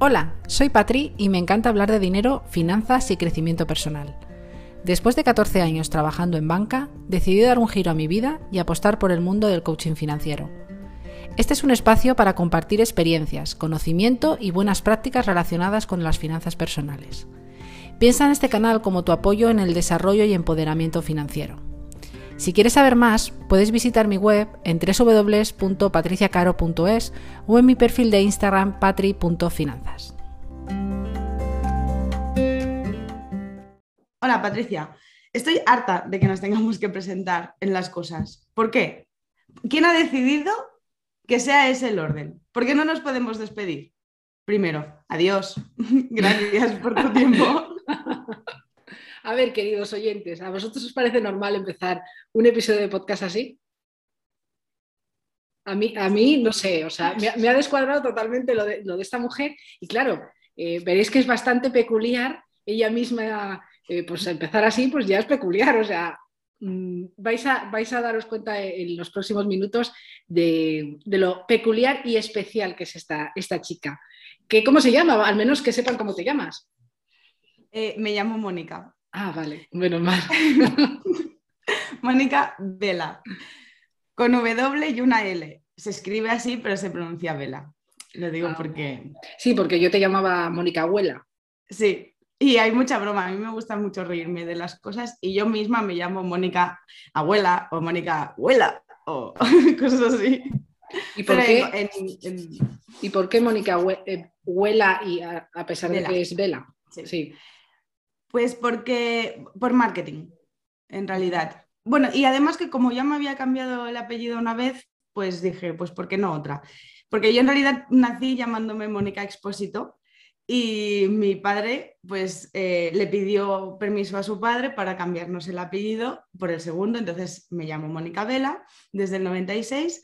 Hola, soy Patri y me encanta hablar de dinero, finanzas y crecimiento personal. Después de 14 años trabajando en banca, decidí dar un giro a mi vida y apostar por el mundo del coaching financiero. Este es un espacio para compartir experiencias, conocimiento y buenas prácticas relacionadas con las finanzas personales. Piensa en este canal como tu apoyo en el desarrollo y empoderamiento financiero. Si quieres saber más, puedes visitar mi web en www.patriciacaro.es o en mi perfil de Instagram patri.finanzas. Hola Patricia, estoy harta de que nos tengamos que presentar en las cosas. ¿Por qué? ¿Quién ha decidido que sea ese el orden? ¿Por qué no nos podemos despedir? Primero, adiós. Gracias por tu tiempo. A ver, queridos oyentes, ¿a vosotros os parece normal empezar un episodio de podcast así? A mí, a mí no sé, o sea, me, ha descuadrado totalmente lo de, esta mujer y claro, eh, veréis que es bastante peculiar, ella misma, eh, pues empezar así, pues ya es peculiar, o sea, mm, vais, a, vais a daros cuenta en los próximos minutos de, lo peculiar y especial que es esta, esta chica. ¿Qué, ¿Cómo se llama? Al menos que sepan cómo te llamas. Eh, me llamo Mónica. Ah, vale, bueno, mal. Mónica Vela, con W y una L. Se escribe así, pero se pronuncia Vela. Lo digo ah. porque... Sí, porque yo te llamaba Mónica Abuela. Sí, y hay mucha broma. A mí me gusta mucho reírme de las cosas y yo misma me llamo Mónica Abuela o Mónica Abuela o cosas así. ¿Y por, qué, ¿Y por qué Mónica Abuela y a, pesar de que es Vela? sí. Pues porque, por marketing, en realidad. Bueno, y además que como ya me había cambiado el apellido una vez, pues dije, pues ¿por qué no otra? Porque yo en realidad nací llamándome Mónica Expósito y mi padre pues eh, le pidió permiso a su padre para cambiarnos el apellido por el segundo, entonces me llamo Mónica Vela desde el 96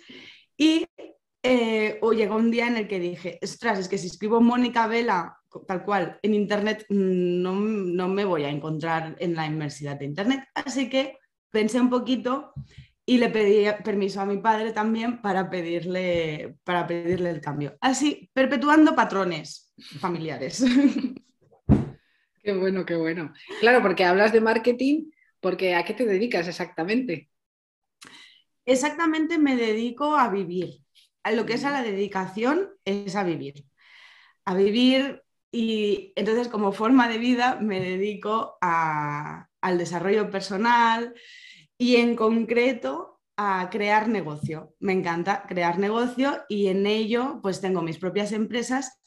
y eh, llegó un día en el que dije, ostras, es que si escribo Mónica Vela tal cual, en Internet no, me voy a encontrar en la inmersidad de Internet. Así que pensé un poquito y le pedí permiso a mi padre también para pedirle, para pedirle el cambio. Así, perpetuando patrones familiares. Qué bueno, qué bueno. Claro, porque hablas de marketing, porque ¿a qué te dedicas exactamente? Exactamente me dedico a vivir. Lo que es a la dedicación es a vivir. A vivir y entonces como forma de vida me dedico al desarrollo personal y en concreto a crear negocio. Me encanta crear negocio y en ello pues tengo mis propias empresas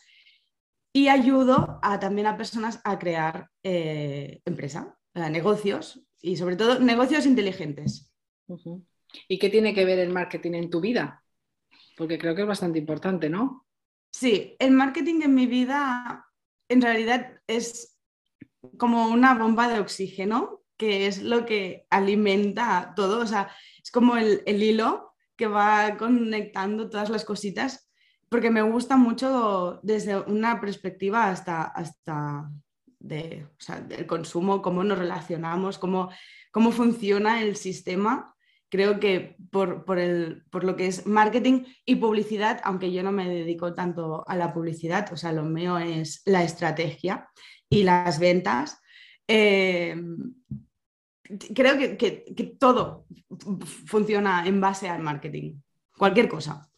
y ayudo a, también a personas a crear eh, empresa, negocios y sobre todo negocios inteligentes. ¿Y qué tiene que ver el marketing en tu vida? Porque creo que es bastante importante, ¿no? Sí, el marketing en mi vida en realidad es como una bomba de oxígeno, que es lo que alimenta todo, o sea, es como el, hilo que va conectando todas las cositas, porque me gusta mucho desde una perspectiva hasta, hasta de, del consumo, cómo nos relacionamos, cómo, cómo funciona el sistema creo que por, por, lo que es marketing y publicidad, aunque yo no me dedico tanto a la publicidad, o sea, lo mío es la estrategia y las ventas, eh, creo que, todo funciona en base al marketing, cualquier cosa.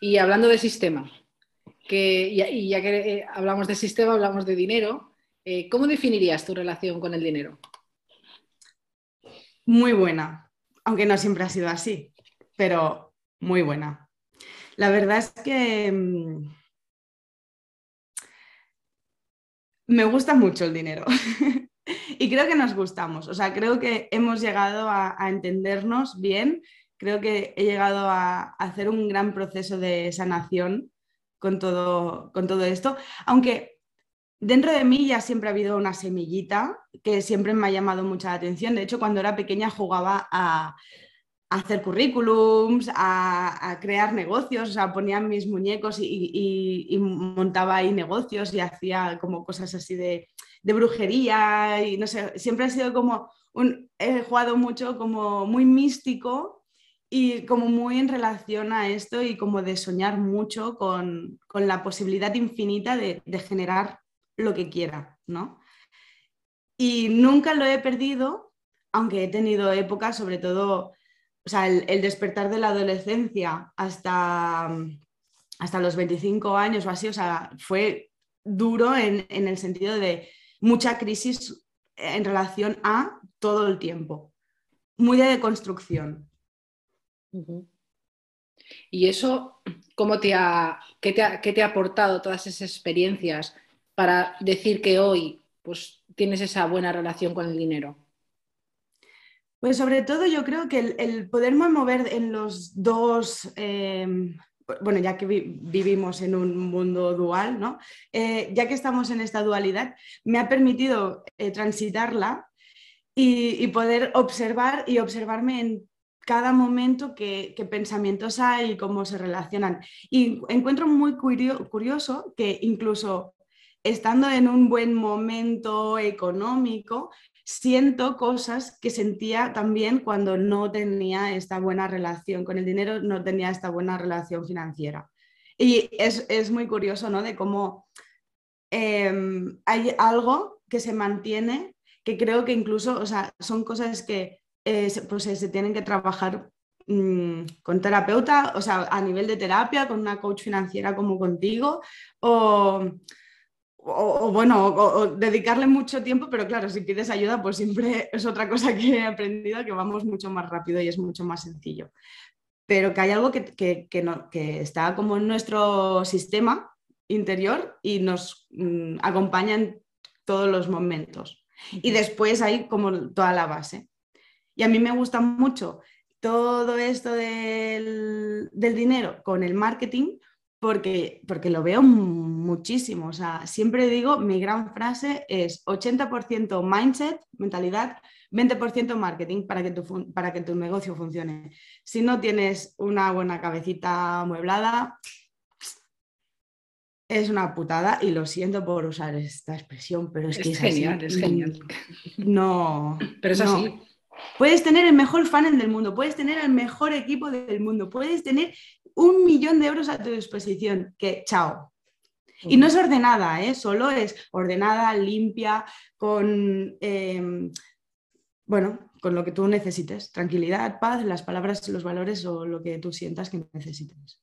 Y hablando de sistema, que, y ya que eh, hablamos de sistema, hablamos de dinero, eh, ¿cómo definirías tu relación con el dinero? Muy buena, aunque no siempre ha sido así, pero muy buena. La verdad es que mm, me gusta mucho el dinero y creo que nos gustamos, o sea, creo que hemos llegado a, entendernos bien, creo que he llegado a, hacer un gran proceso de sanación con todo, con todo esto, aunque Dentro de mí ya siempre ha habido una semillita que siempre me ha llamado mucha atención. De hecho, cuando era pequeña jugaba a, hacer currículums, a, crear negocios, o sea, ponía mis muñecos y, montaba ahí negocios y hacía como cosas así de, brujería y no sé, siempre ha sido como he jugado mucho como muy místico y como muy en relación a esto y como de soñar mucho con, la posibilidad infinita de, generar lo que quiera, ¿no? Y nunca lo he perdido, aunque he tenido épocas, sobre todo, o sea, el, despertar de la adolescencia hasta, hasta los 25 años o así, o sea, fue duro en, en el sentido de mucha crisis en relación a todo el tiempo, muy de deconstrucción. ¿Y eso, cómo te ha, qué, te ha, aportado todas esas experiencias para decir que hoy pues, tienes esa buena relación con el dinero? Pues sobre todo yo creo que el, poderme mover en los dos, em, bueno, ya que vivimos en un mundo dual, ¿no? Eh, ya que estamos en esta dualidad, me ha permitido eh, transitarla y, poder observar y observarme en cada momento qué, pensamientos hay y cómo se relacionan. Y encuentro muy curioso que incluso estando en un buen momento económico, siento cosas que sentía también cuando no tenía esta buena relación con el dinero, no tenía esta buena relación financiera. Y es, muy curioso, ¿no? De cómo em, hay algo que se mantiene, que creo que incluso, o sea, son cosas que pues se tienen que trabajar mm, con terapeuta, o sea, a nivel de terapia, con una coach financiera como contigo, o, bueno, dedicarle mucho tiempo, pero claro, si pides ayuda, pues siempre es otra cosa que he aprendido, que vamos mucho más rápido y es mucho más sencillo. Pero que hay algo que, que, está como en nuestro sistema interior y nos mm, acompaña en todos los momentos. Y después hay como toda la base. Y a mí me gusta mucho todo esto del, dinero con el marketing porque, porque lo veo muchísimo. O sea, siempre digo, mi gran frase es 80% mindset, mentalidad, 20% marketing para que, tu, para que tu negocio funcione. Si no tienes una buena cabecita amueblada, es una putada y lo siento por usar esta expresión, pero es, que es genial, es genial. No, pero es así. Puedes tener el mejor fan del mundo, puedes tener el mejor equipo del mundo, puedes tener un millón de euros a tu disposición, que chao. Y no es ordenada, ¿eh? solo es ordenada, limpia, con, em, bueno, con lo que tú necesites. Tranquilidad, paz, las palabras, los valores o lo que tú sientas que necesites.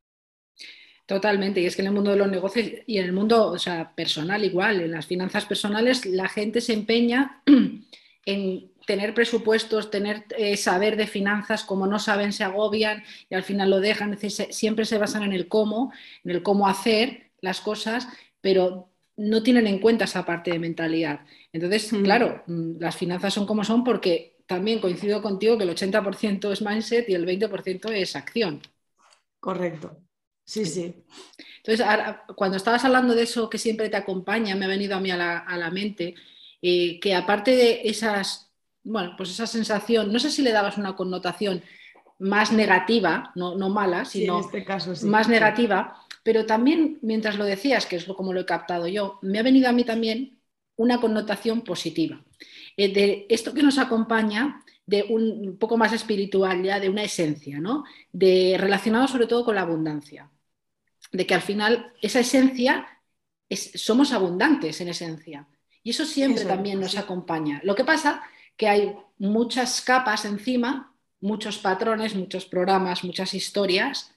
Totalmente, y es que en el mundo de los negocios y en el mundo sea, personal igual, en las finanzas personales, la gente se empeña en tener presupuestos, tener eh, saber de finanzas, como no saben, se agobian y al final lo dejan. Siempre se basan en el cómo, en el cómo hacer las cosas, pero no tienen en cuenta esa parte de mentalidad. Entonces, mm. claro, mm, las finanzas son como son porque también coincido contigo que el 80% es mindset y el 20% es acción. Correcto. Sí, sí. Entonces, cuando estabas hablando de eso que siempre te acompaña, me ha venido a mí a la, mente, eh, que aparte de esas bueno, pues esa sensación, no sé si le dabas una connotación más negativa, no, mala, sino este caso, más negativa, pero también mientras lo decías, que es como lo he captado yo, me ha venido a mí también una connotación positiva. Eh, de esto que nos acompaña de un, poco más espiritual, ya de una esencia, ¿no? De, relacionado sobre todo con la abundancia. De que al final esa esencia es, somos abundantes en esencia. Y eso siempre también nos acompaña. Lo que pasa que hay muchas capas encima, muchos patrones, muchos programas, muchas historias.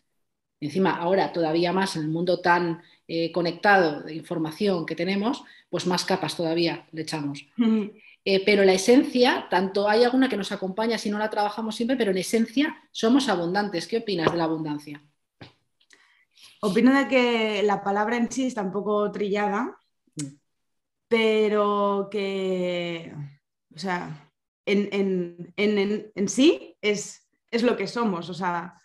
Encima, ahora todavía más en el mundo tan eh, conectado de información que tenemos, pues más capas todavía le echamos. Eh, pero la esencia, tanto hay alguna que nos acompaña si no la trabajamos siempre, pero en esencia somos abundantes. ¿Qué opinas de la abundancia? Opino de que la palabra en sí está un poco trillada, mm. pero que, o sea, en, sí es, es, lo que somos. O sea,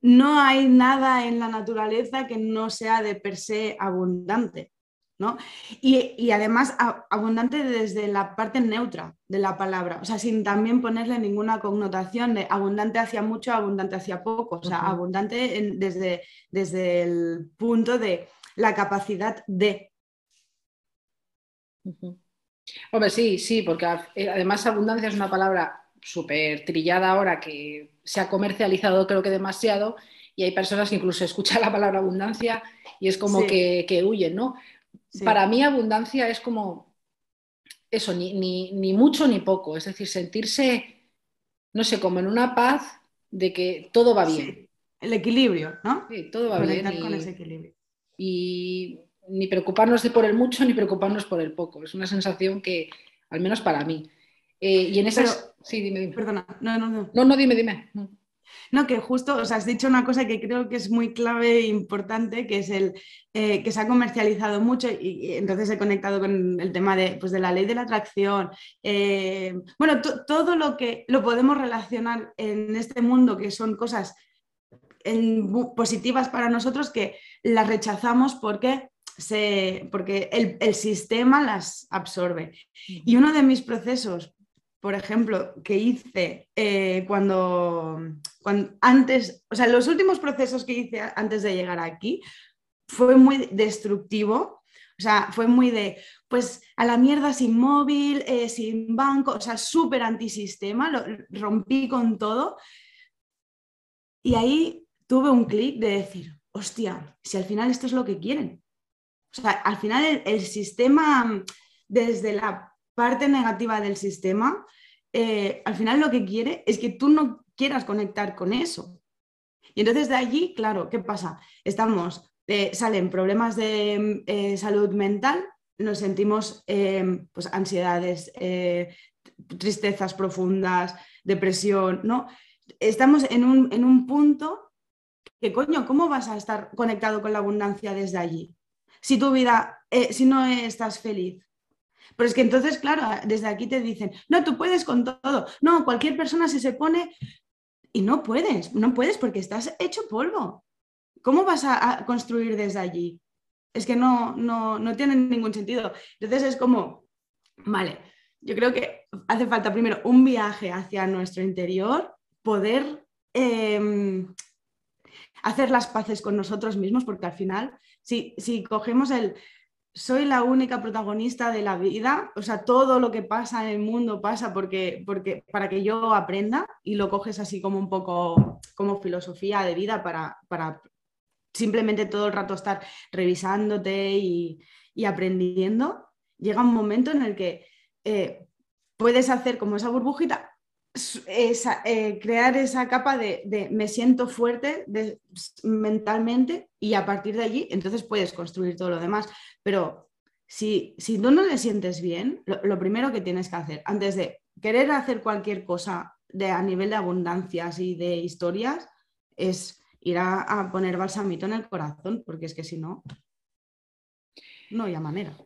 no hay nada en la naturaleza que no sea de per se abundante. ¿no? Y, además abundante desde la parte neutra de la palabra, o sea, sin también ponerle ninguna connotación de abundante hacia mucho, abundante hacia poco, o sea, abundante desde, desde el punto de la capacidad de. Hombre, sí, sí, porque eh, además abundancia es una palabra súper trillada ahora que se ha comercializado creo que demasiado y hay personas que incluso escuchan la palabra abundancia y es como que, huyen, ¿no? Para mí abundancia es como eso, ni, ni, mucho ni poco, es decir, sentirse, no sé, como en una paz de que todo va bien. El equilibrio, ¿no? Sí, todo va bien. Y, con ese equilibrio. Y ni preocuparnos de por el mucho ni preocuparnos por el poco. Es una sensación que, al menos para mí. Eh, y en esas. sí, dime, dime. Perdona, no, no, no. No, no, dime, dime. No, que justo, o sea, has dicho una cosa que creo que es muy clave e importante, que es el eh, que se ha comercializado mucho y, entonces he conectado con el tema de, pues, de la ley de la atracción. Eh, bueno, todo lo que lo podemos relacionar en este mundo, que son cosas positivas para nosotros, que las rechazamos porque se, porque el, el, sistema las absorbe. Y uno de mis procesos por ejemplo, que hice eh, cuando, cuando, antes, o sea, los últimos procesos que hice antes de llegar aquí fue muy destructivo. O sea, fue muy de, pues a la mierda sin móvil, eh, sin banco, o sea, súper antisistema, lo rompí con todo. Y ahí tuve un clic de decir, hostia, si al final esto es lo que quieren. O sea, al final el sistema, desde la parte negativa del sistema, eh, al final lo que quiere es que tú no quieras conectar con eso. Y entonces de allí, claro, ¿qué pasa? Estamos, eh, salen problemas de eh, salud mental, nos sentimos pues, ansiedades, tristezas profundas, depresión, ¿no? Estamos en un, en un punto que, coño, ¿cómo vas a estar conectado con la abundancia desde allí? Si tu vida, si no estás feliz, pero es que entonces, claro, desde aquí te dicen, no, tú puedes con todo. No, cualquier persona si se pone y no puedes, no puedes porque estás hecho polvo. ¿Cómo vas a, construir desde allí? Es que no, no, no tiene ningún sentido. Entonces es como, vale, yo creo que hace falta primero un viaje hacia nuestro interior, poder em, hacer las paces con nosotros mismos, porque al final, si, si cogemos el, soy la única protagonista de la vida, o sea, todo lo que pasa en el mundo pasa porque, porque, para que yo aprenda y lo coges así como un poco como filosofía de vida para, para simplemente todo el rato estar revisándote y, aprendiendo, llega un momento en el que eh, puedes hacer como esa burbujita, eh, crear esa capa de, me siento fuerte mentalmente y a partir de allí entonces puedes construir todo lo demás. Pero si, si tú no le sientes bien, lo, primero que tienes que hacer antes de querer hacer cualquier cosa de, a nivel de abundancias y de historias es ir a, poner balsamito en el corazón, porque es que si no, no hay manera.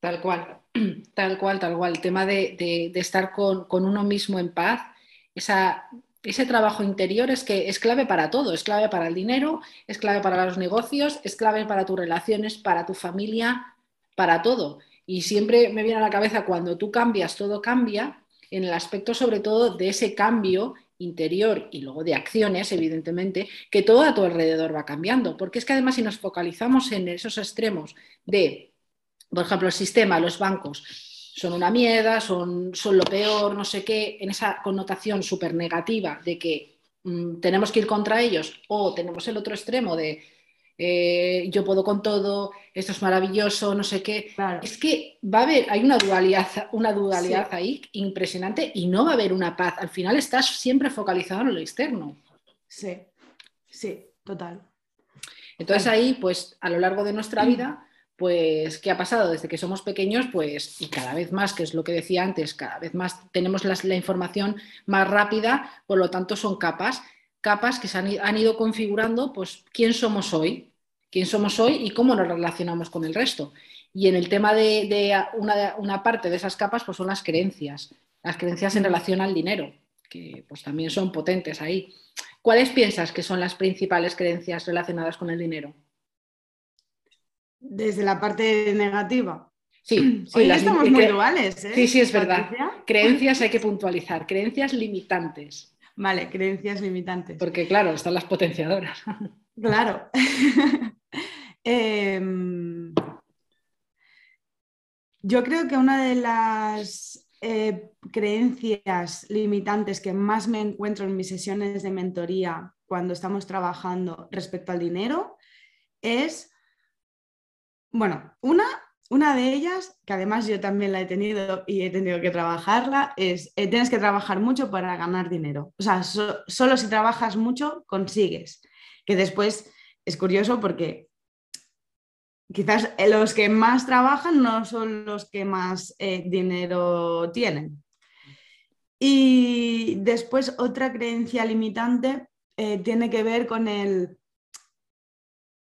Tal cual, tal cual, tal cual. El tema de, estar con, con, uno mismo en paz ese trabajo interior es que es clave para todo, es clave para el dinero, es clave para los negocios, es clave para tus relaciones, para tu familia, para todo. Y siempre me viene a la cabeza cuando tú cambias, todo cambia, en el aspecto sobre todo de ese cambio interior y luego de acciones, evidentemente, que todo a tu alrededor va cambiando. Porque es que además si nos focalizamos en esos extremos de, por ejemplo, el sistema, los bancos, son una mierda, son, son lo peor, no sé qué, en esa connotación súper negativa de que mm, tenemos que ir contra ellos, o tenemos el otro extremo de eh, yo puedo con todo, esto es maravilloso, no sé qué. Es que va a haber, hay una dualidad, una dualidad ahí impresionante y no va a haber una paz. Al final estás siempre focalizado en lo externo. Sí, sí, total. Entonces ahí, pues a lo largo de nuestra vida pues, ¿qué ha pasado? Desde que somos pequeños, pues, y cada vez más, que es lo que decía antes, cada vez más tenemos la, información más rápida, por lo tanto son capas, capas que se han, ido configurando, pues, quién somos hoy, quién somos hoy y cómo nos relacionamos con el resto. Y en el tema de, una, una, parte de esas capas, pues son las creencias, las creencias en relación al dinero, que pues también son potentes ahí. ¿Cuáles piensas que son las principales creencias relacionadas con el dinero? Desde la parte negativa. Sí, Hoy estamos muy duales. ¿eh? Sí, sí, es verdad. Creencias hay que puntualizar, creencias limitantes. Vale, creencias limitantes. Porque claro, están las potenciadoras. Claro. Em, yo creo que una de las eh, creencias limitantes que más me encuentro en mis sesiones de mentoría cuando estamos trabajando respecto al dinero es, bueno, una, una de ellas, que además yo también la he tenido y he tenido que trabajarla, es eh, tienes que trabajar mucho para ganar dinero. O sea, solo si trabajas mucho consigues. Que después es curioso porque quizás los que más trabajan no son los que más eh, dinero tienen. Y después otra creencia limitante eh, tiene que ver con el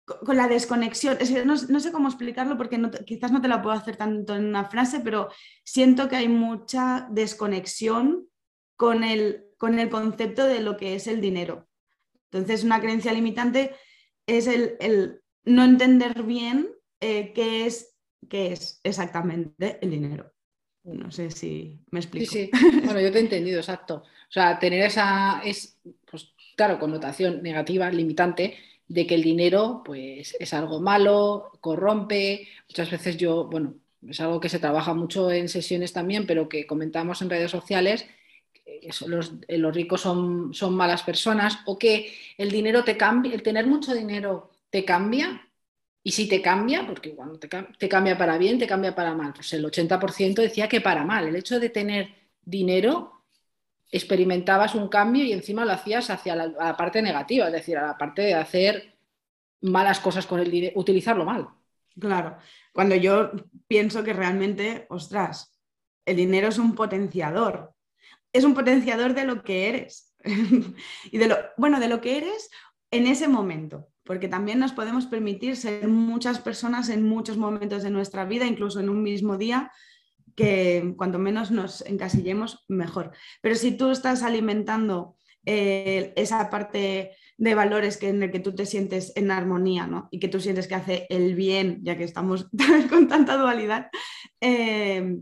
con la desconexión. no, sé cómo explicarlo porque quizás no te la puedo hacer tanto en una frase, pero siento que hay mucha desconexión con el, con el concepto de lo que es el dinero. Entonces, una creencia limitante es el, el no entender bien eh, qué, es, qué es exactamente el dinero. No sé si me explico. Sí, sí. Bueno, yo te he entendido, exacto. O sea, tener esa, es, pues, claro, connotación negativa, limitante, de que el dinero, pues, es algo malo, corrompe. Muchas veces yo, bueno, es algo que se trabaja mucho en sesiones también, pero que comentamos en redes sociales, los, los, ricos son, son malas personas, o que el dinero te cambia, el tener mucho dinero te cambia, y si te cambia, porque cuando te, cambia para bien, te cambia para mal. Pues el 80% decía que para mal. El hecho de tener dinero, experimentabas un cambio y encima lo hacías hacia la, parte negativa, es decir, a la parte de hacer malas cosas con el dinero, utilizarlo mal. Claro, cuando yo pienso que realmente, ostras, el dinero es un potenciador, es un potenciador de lo que eres. Y de lo, bueno, de lo que eres en ese momento porque también nos podemos permitir ser muchas personas en muchos momentos de nuestra vida, incluso en un mismo día, que cuanto menos nos encasillemos, mejor. Pero si tú estás alimentando eh, esa parte de valores que, en el que tú te sientes en armonía y que tú sientes que hace el bien, ya que estamos con tanta dualidad, eh,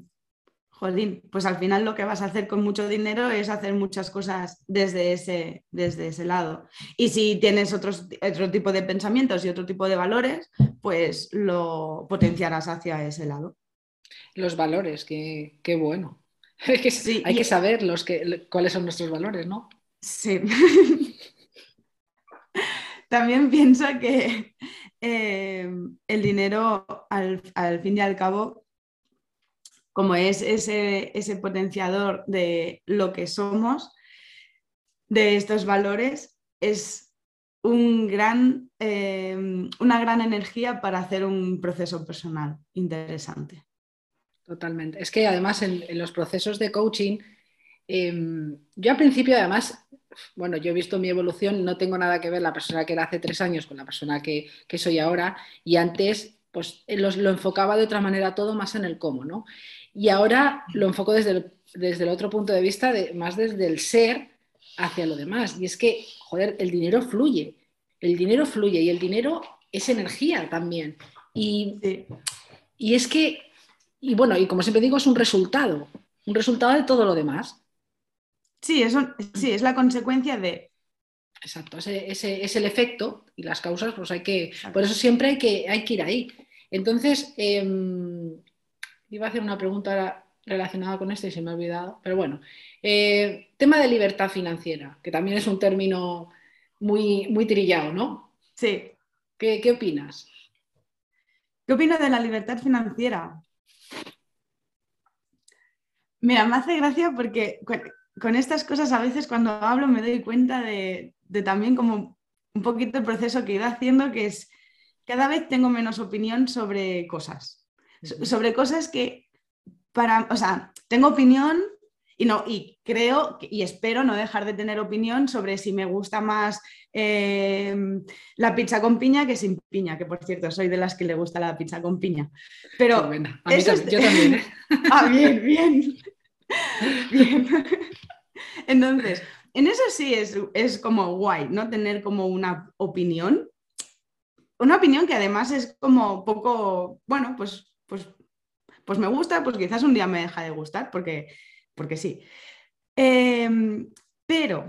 pues al final lo que vas a hacer con mucho dinero es hacer muchas cosas desde ese, desde ese lado. Y si tienes otro tipo de pensamientos y otro tipo de valores, pues lo potenciarás hacia ese lado. Los valores, qué, qué bueno. hay que saber los que, cuáles son nuestros valores, ¿no? Sí. También pienso que eh, el dinero, al, al fin y al cabo, como es ese, potenciador de lo que somos, de estos valores, es un gran, eh, una gran energía para hacer un proceso personal interesante. Totalmente. Es que además en, los procesos de coaching, em, yo al principio además, bueno, yo he visto mi evolución, no tengo nada que ver la persona que era hace tres años con la persona que, soy ahora y antes pues lo, lo enfocaba de otra manera todo más en el cómo, ¿no? Y ahora lo enfoco desde el, desde el otro punto de vista, de, más desde el ser hacia lo demás. Y es que, joder, el dinero fluye, el dinero fluye y el dinero es energía también. Y, y es que, y bueno, y como siempre digo, es un resultado, un resultado de todo lo demás. Sí, eso, sí es la consecuencia de... Exacto, ese, es el efecto y las causas, pues hay que, por eso siempre hay que, hay que ir ahí. Entonces, em, Iba a hacer una pregunta relacionada con esto y se me ha olvidado, pero bueno. Eh, tema de libertad financiera, que también es un término muy, muy trillado, ¿no? Sí. ¿Qué, qué opinas? ¿Qué opinas de la libertad financiera? Mira, me hace gracia porque con estas cosas a veces cuando hablo me doy cuenta de, de, también como un poquito el proceso que he ido haciendo, que es cada vez tengo menos opinión sobre cosas sobre cosas que para, o sea, tengo opinión y no, y creo y espero no dejar de tener opinión sobre si me gusta más em, la pizza con piña que sin piña, que por cierto soy de las que le gusta la pizza con piña. Pero yo también. ¿eh? ah, bien, bien. bien. Entonces, en eso sí es, es como guay, ¿no? Tener como una opinión. Una opinión que además es como poco, bueno, pues pues, pues me gusta, pues quizás un día me deja de gustar, porque, porque sí. Em, pero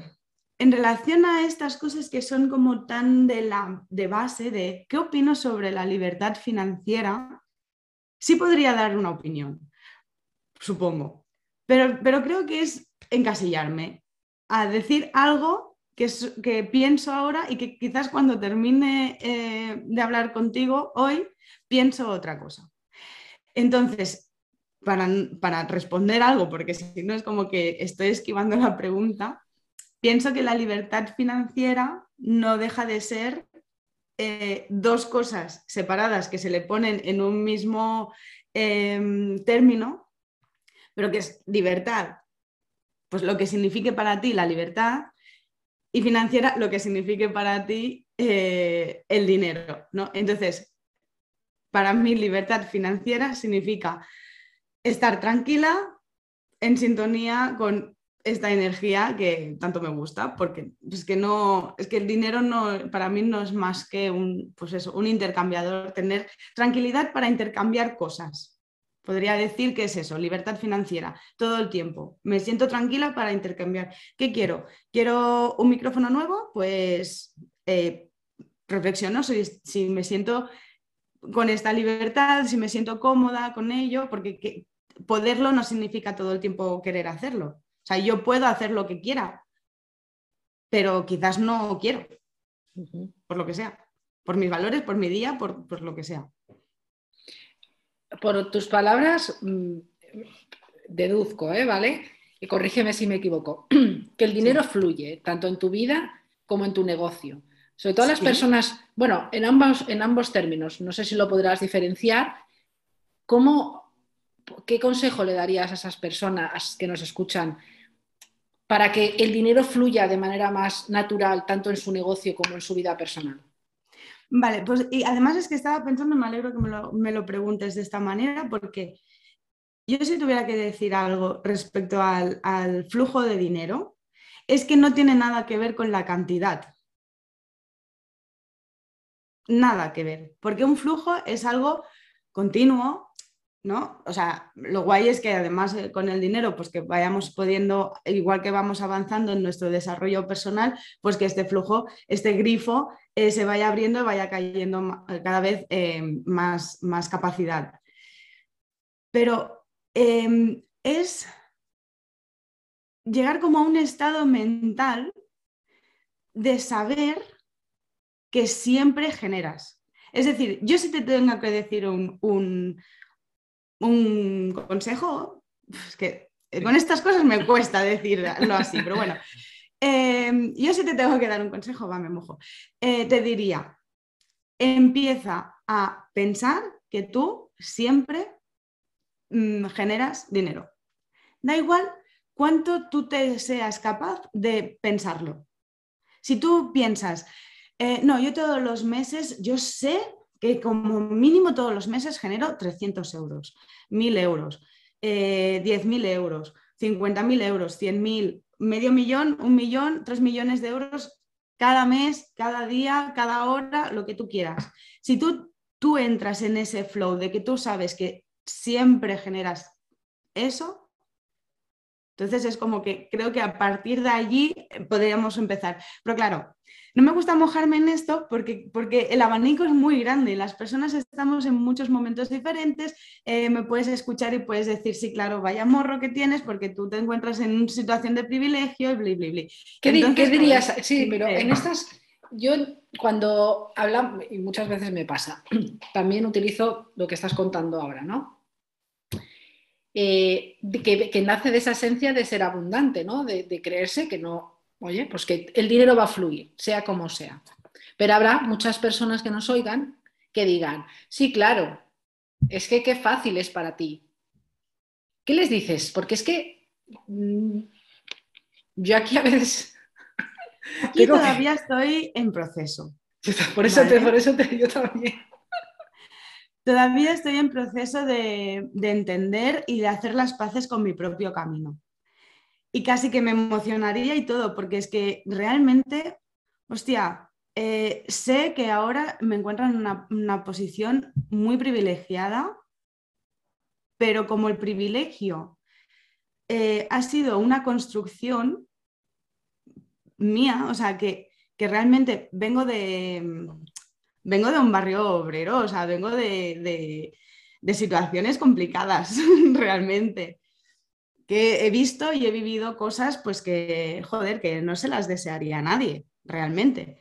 en relación a estas cosas que son como tan de, la, de base, de qué opino sobre la libertad financiera, sí podría dar una opinión, supongo. Pero, pero creo que es encasillarme a decir algo que, que pienso ahora y que quizás cuando termine eh, de hablar contigo hoy, pienso otra cosa. Entonces, para, para responder algo, porque si no es como que estoy esquivando la pregunta, pienso que la libertad financiera no deja de ser eh, dos cosas separadas que se le ponen en un mismo em, término, pero que es libertad, pues lo que signifique para ti la libertad y financiera lo que signifique para ti eh, el dinero, ¿no? Entonces, para mí libertad financiera significa estar tranquila, en sintonía con esta energía que tanto me gusta, porque es que no, es que el dinero no, para mí no es más que un, pues eso, un intercambiador, tener tranquilidad para intercambiar cosas. Podría decir que es eso, libertad financiera, todo el tiempo. Me siento tranquila para intercambiar. ¿Qué quiero? ¿Quiero un micrófono nuevo? Pues eh, reflexiono si, si, me siento con esta libertad, si me siento cómoda con ello, porque poderlo no significa todo el tiempo querer hacerlo. O sea, yo puedo hacer lo que quiera, pero quizás no quiero, por lo que sea, por mis valores, por mi día, por, lo que sea. Por tus palabras, mm, deduzco, ¿eh? ¿vale? Y corrígeme si me equivoco, que el dinero fluye tanto en tu vida como en tu negocio. Sobre todo las personas, bueno, en ambos, en ambos términos, no sé si lo podrás diferenciar, ¿cómo, ¿qué consejo le darías a esas personas que nos escuchan para que el dinero fluya de manera más natural, tanto en su negocio como en su vida personal? Vale, pues y además es que estaba pensando, me alegro que me lo, preguntes de esta manera, porque yo si tuviera que decir algo respecto al, al flujo de dinero, es que no tiene nada que ver con la cantidad. Nada que ver, porque un flujo es algo continuo ¿no? O sea, lo guay es que además eh, con el dinero, pues que vayamos pudiendo, igual que vamos avanzando en nuestro desarrollo personal, pues que este flujo, este grifo, eh, se vaya abriendo y vaya cayendo cada vez eh, más, más capacidad. Pero em, es llegar como a un estado mental de saber que siempre generas. Es decir, yo si te tengo que decir un, un consejo, es que con estas cosas me cuesta decirlo así, pero bueno, em, yo si te tengo que dar un consejo, va, me mojo, eh, te diría, empieza a pensar que tú siempre mm, generas dinero. Da igual cuánto tú te seas capaz de pensarlo. Si tú piensas, eh, no, yo todos los meses, yo sé como mínimo todos los meses genero 300 euros, 1.000 euros, eh, 10.000 euros, 50.000 euros, 100.000, medio millón, un millón, tres millones de euros cada mes, cada día, cada hora, lo que tú quieras. Si tú, tú entras en ese flow de que tú sabes que siempre generas eso, entonces es como que creo que a partir de allí podríamos empezar. Pero claro, no me gusta mojarme en esto porque, porque el abanico es muy grande las personas estamos en muchos momentos diferentes. Eh, me puedes escuchar y puedes decir, sí, claro, vaya morro que tienes porque tú te encuentras en una situación de privilegio y bli, bli, bli. ¿Qué, dirías? Sí, pero en estas, yo cuando hablamos, y muchas veces me pasa, también utilizo lo que estás contando ahora, ¿no? Eh, que, nace de esa esencia de ser abundante, ¿no? de creerse que no, Oye, pues que el dinero va a fluir, sea como sea. Pero habrá muchas personas que nos oigan que digan, sí, claro, es que qué fácil es para ti. ¿Qué les dices? Porque es que mm, yo aquí a veces... Aquí todavía estoy en proceso. Por eso, te, por eso te, yo también. Todavía estoy en proceso de, de entender y de hacer las paces con mi propio camino. Y casi que me emocionaría y todo, porque es que realmente, hostia, eh, sé que ahora me encuentro en una, posición muy privilegiada, pero como el privilegio eh, ha sido una construcción mía, o sea, que, realmente vengo de, vengo de un barrio obrero, o sea, vengo de situaciones complicadas realmente que he visto y he vivido cosas pues que, joder, que no se las desearía a nadie, realmente.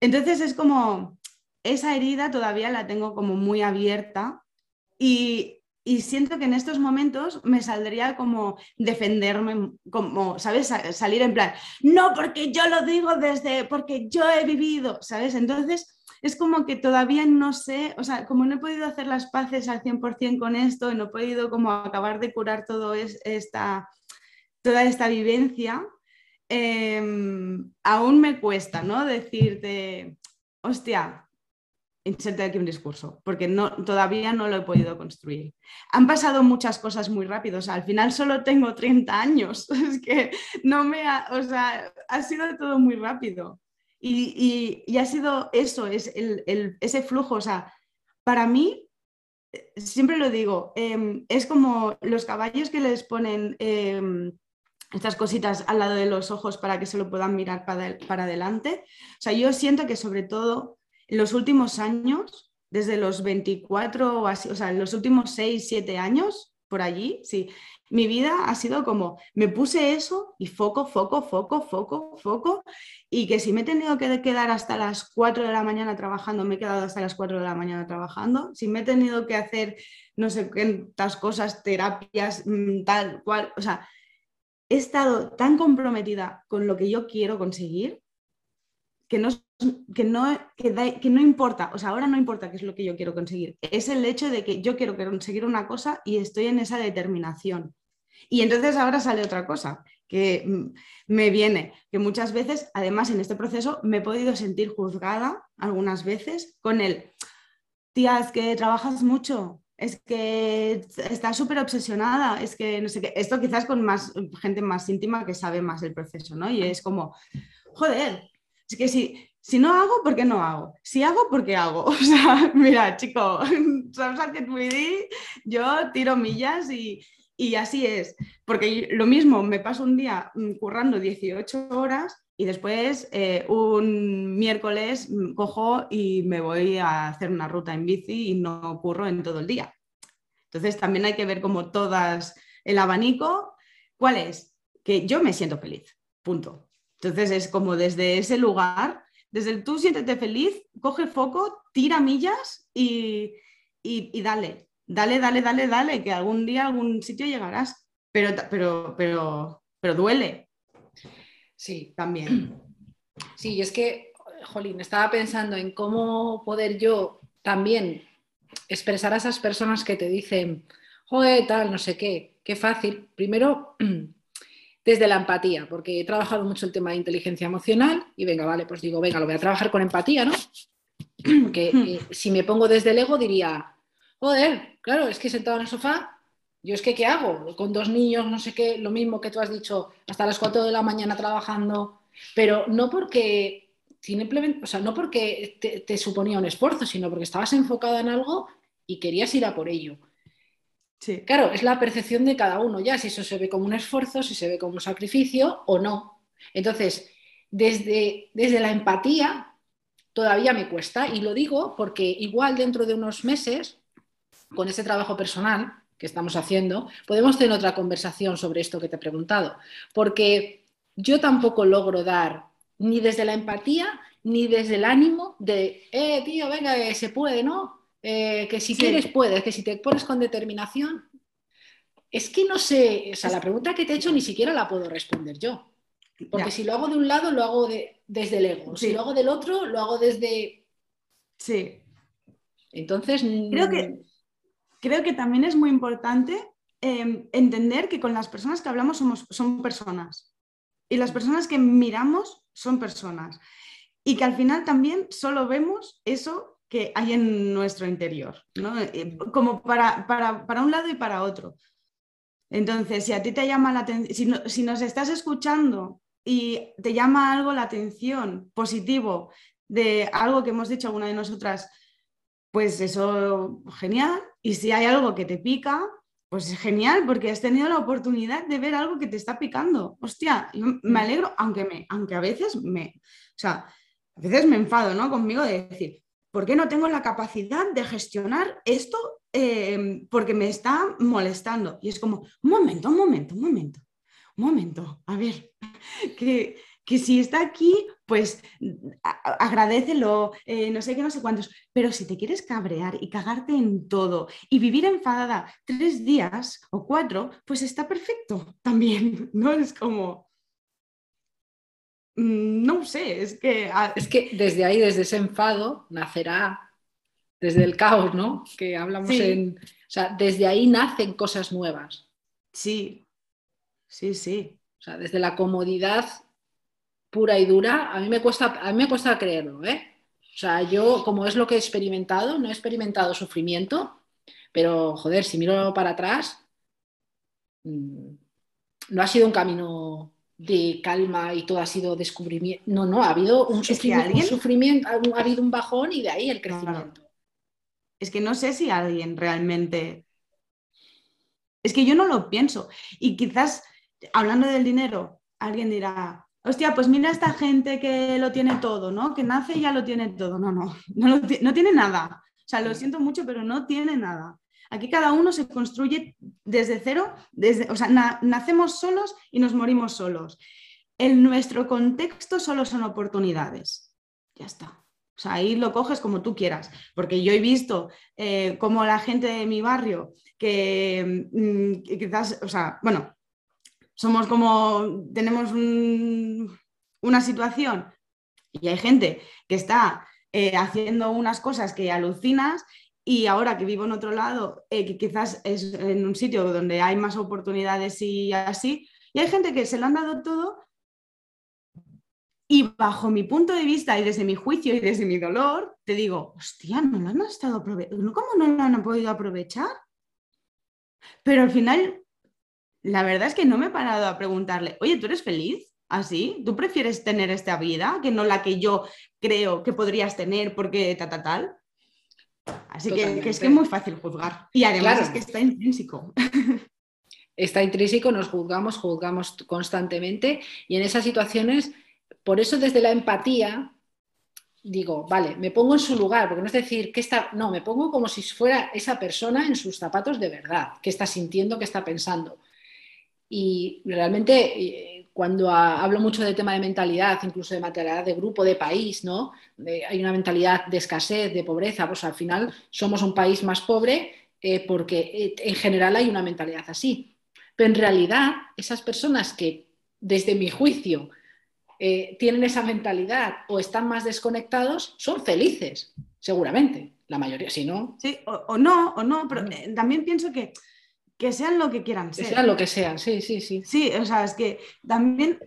Entonces es como, esa herida todavía la tengo como muy abierta y, siento que en estos momentos me saldría como defenderme, como, ¿sabes? Salir en plan, no, porque yo lo digo desde, porque yo he vivido, ¿sabes? Entonces es como que todavía no sé, o sea, como no he podido hacer las paces al 100% con esto y no he podido como acabar de curar todo esta, toda esta vivencia, em, aún me cuesta, ¿no? Decirte, hostia, inserte aquí un discurso, porque no, todavía no lo he podido construir. Han pasado muchas cosas muy rápido, al final solo tengo 30 años, es que no me ha, o sea, ha sido todo muy rápido. Y, ha sido eso, es ese flujo. O sea, para mí, eh, siempre lo digo, em, es como los caballos que les ponen em, estas cositas al lado de los ojos para que se lo puedan mirar para, para adelante. O sea, yo siento que sobre todo en los últimos años, desde los 24 o así, o sea, en los últimos 6, 7 años, por allí, sí, mi vida ha sido como, me puse eso y foco, foco, foco, foco, foco, y que si me he tenido que quedar hasta las 4 de la mañana trabajando, me he quedado hasta las 4 de la mañana trabajando, si me he tenido que hacer no sé cuántas cosas, terapias, mm, tal cual, o sea, he estado tan comprometida con lo que yo quiero conseguir que no, que no, que, no importa, o sea, ahora no importa qué es lo que yo quiero conseguir, es el hecho de que yo quiero conseguir una cosa y estoy en esa determinación. Y entonces ahora sale otra cosa que me viene, que muchas veces, además en este proceso, me he podido sentir juzgada algunas veces con el, tía, es que trabajas mucho, es que estás súper obsesionada, es que no sé qué, esto quizás con más gente más íntima que sabe más el proceso, ¿no? Y es como, joder, es que si, si no hago, ¿por qué no hago? Si hago, ¿por qué hago? O sea, mira, chico, sabes a qué yo tiro millas y, y así es, porque lo mismo, me paso un día mm, currando 18 horas y después eh, un miércoles mm, cojo y me voy a hacer una ruta en bici y no curro en todo el día. Entonces también hay que ver como todas el abanico. ¿Cuál es? Que yo me siento feliz, punto. Entonces es como desde ese lugar, desde el tú siéntete feliz, coge foco, tira millas y, y dale dale, dale, dale, dale, que algún día, algún sitio llegarás, pero, pero, pero, pero duele. Sí, también. Sí, es que, Jolín, estaba pensando en cómo poder yo también expresar a esas personas que te dicen, joder, tal, no sé qué, qué fácil. Primero, desde la empatía, porque he trabajado mucho el tema de inteligencia emocional y venga, vale, pues digo, venga, lo voy a trabajar con empatía, ¿no? que hmm. si me pongo desde el ego diría, joder, claro, es que sentado en el sofá, yo es que, ¿qué hago? Con dos niños, no sé qué, lo mismo que tú has dicho, hasta las 4 de la mañana trabajando, pero no porque, simplemente, o sea, no porque te, suponía un esfuerzo, sino porque estabas enfocada en algo y querías ir a por ello. Claro, es la percepción de cada uno, ya si eso se ve como un esfuerzo, si se ve como un sacrificio o no. Entonces, desde, desde la empatía todavía me cuesta y lo digo porque igual dentro de unos meses con ese trabajo personal que estamos haciendo, podemos tener otra conversación sobre esto que te he preguntado, porque yo tampoco logro dar ni desde la empatía ni desde el ánimo de, eh, tío, venga, se puede, ¿no? Eh, que si quieres puedes, que si te pones con determinación. Es que no sé, o sea, la pregunta que te he hecho ni siquiera la puedo responder yo. Porque si lo hago de un lado, lo hago desde el ego. Si lo hago del otro, lo hago desde... Sí. Entonces... Creo que creo que también es muy importante em, entender que con las personas que hablamos somos, son personas y las personas que miramos son personas y que al final también solo vemos eso que hay en nuestro interior, ¿no? Eh, como para, para, un lado y para otro. Entonces, si a ti te llama la atención, si, si nos estás escuchando y te llama algo la atención positivo de algo que hemos dicho alguna de nosotras, pues eso, genial. Y si hay algo que te pica, pues es genial, porque has tenido la oportunidad de ver algo que te está picando. Hostia, me mm. alegro, aunque, me, aunque a veces me, o sea, a veces me enfado, ¿no? Conmigo de decir, ¿por qué no tengo la capacidad de gestionar esto eh, porque me está molestando? Y es como, un momento, un momento, un momento, un momento, a ver, que, que si está aquí, pues agradecelo, eh, no sé qué, no sé cuántos. Pero si te quieres cabrear y cagarte en todo y vivir enfadada tres días o cuatro, pues está perfecto también, ¿no? Es como, no sé, es que... Es que desde ahí, desde ese enfado, nacerá, desde el caos, ¿no? Que hablamos en... O sea, desde ahí nacen cosas nuevas. Sí, sí, sí. O sea, desde la comodidad pura y dura, a mí me cuesta, a mí me cuesta creerlo, ¿eh? O sea, yo, como es lo que he experimentado, no he experimentado sufrimiento, pero joder, si miro para atrás, mm, no ha sido un camino de calma y todo ha sido descubrimiento. No, no, ha habido un sufrimiento, ha, habido un bajón y de ahí el crecimiento. Es que no sé si alguien realmente. Es que yo no lo pienso. Y quizás, hablando del dinero, alguien dirá, hostia, pues mira a esta gente que lo tiene todo, ¿no? Que nace y ya lo tiene todo. No, no, no, tiene nada. O sea, lo siento mucho, pero no tiene nada. Aquí cada uno se construye desde cero, desde, o sea, nacemos solos y nos morimos solos. En nuestro contexto solo son oportunidades. Ya está. O sea, ahí lo coges como tú quieras, porque yo he visto eh, como la gente de mi barrio, que mm, quizás, o sea, bueno, somos como, tenemos una situación y hay gente que está eh, haciendo unas cosas que alucinas y ahora que vivo en otro lado, eh, que quizás es en un sitio donde hay más oportunidades y así, y hay gente que se lo han dado todo y bajo mi punto de vista y desde mi juicio y desde mi dolor, te digo, hostia, no lo han estado ¿cómo no lo han podido aprovechar? Pero al final la verdad es que no me he parado a preguntarle, oye, ¿tú eres feliz? ¿Así? ¿Tú prefieres tener esta vida que no la que yo creo que podrías tener porque ta, ta, tal? Así que, es que es muy fácil juzgar. Y además es que está intrínseco. Está intrínseco, nos juzgamos, juzgamos constantemente y en esas situaciones, por eso desde la empatía, digo, vale, me pongo en su lugar, porque no es decir que está, no, me pongo como si fuera esa persona en sus zapatos de verdad, que está sintiendo, que está pensando. Y realmente eh, cuando hablo mucho del tema de mentalidad, incluso de mentalidad de grupo, de país, ¿no? hay una mentalidad de escasez, de pobreza, pues al final somos un país más pobre eh, porque eh, en general hay una mentalidad así. Pero en realidad esas personas que desde mi juicio tienen esa mentalidad o están más desconectados, son felices, seguramente, la mayoría, si no. Sí, o, no, o no, pero también pienso que que sean lo que quieran ser. Que sean lo que sean, sí, sí, sí. Sí, o sea, es que también,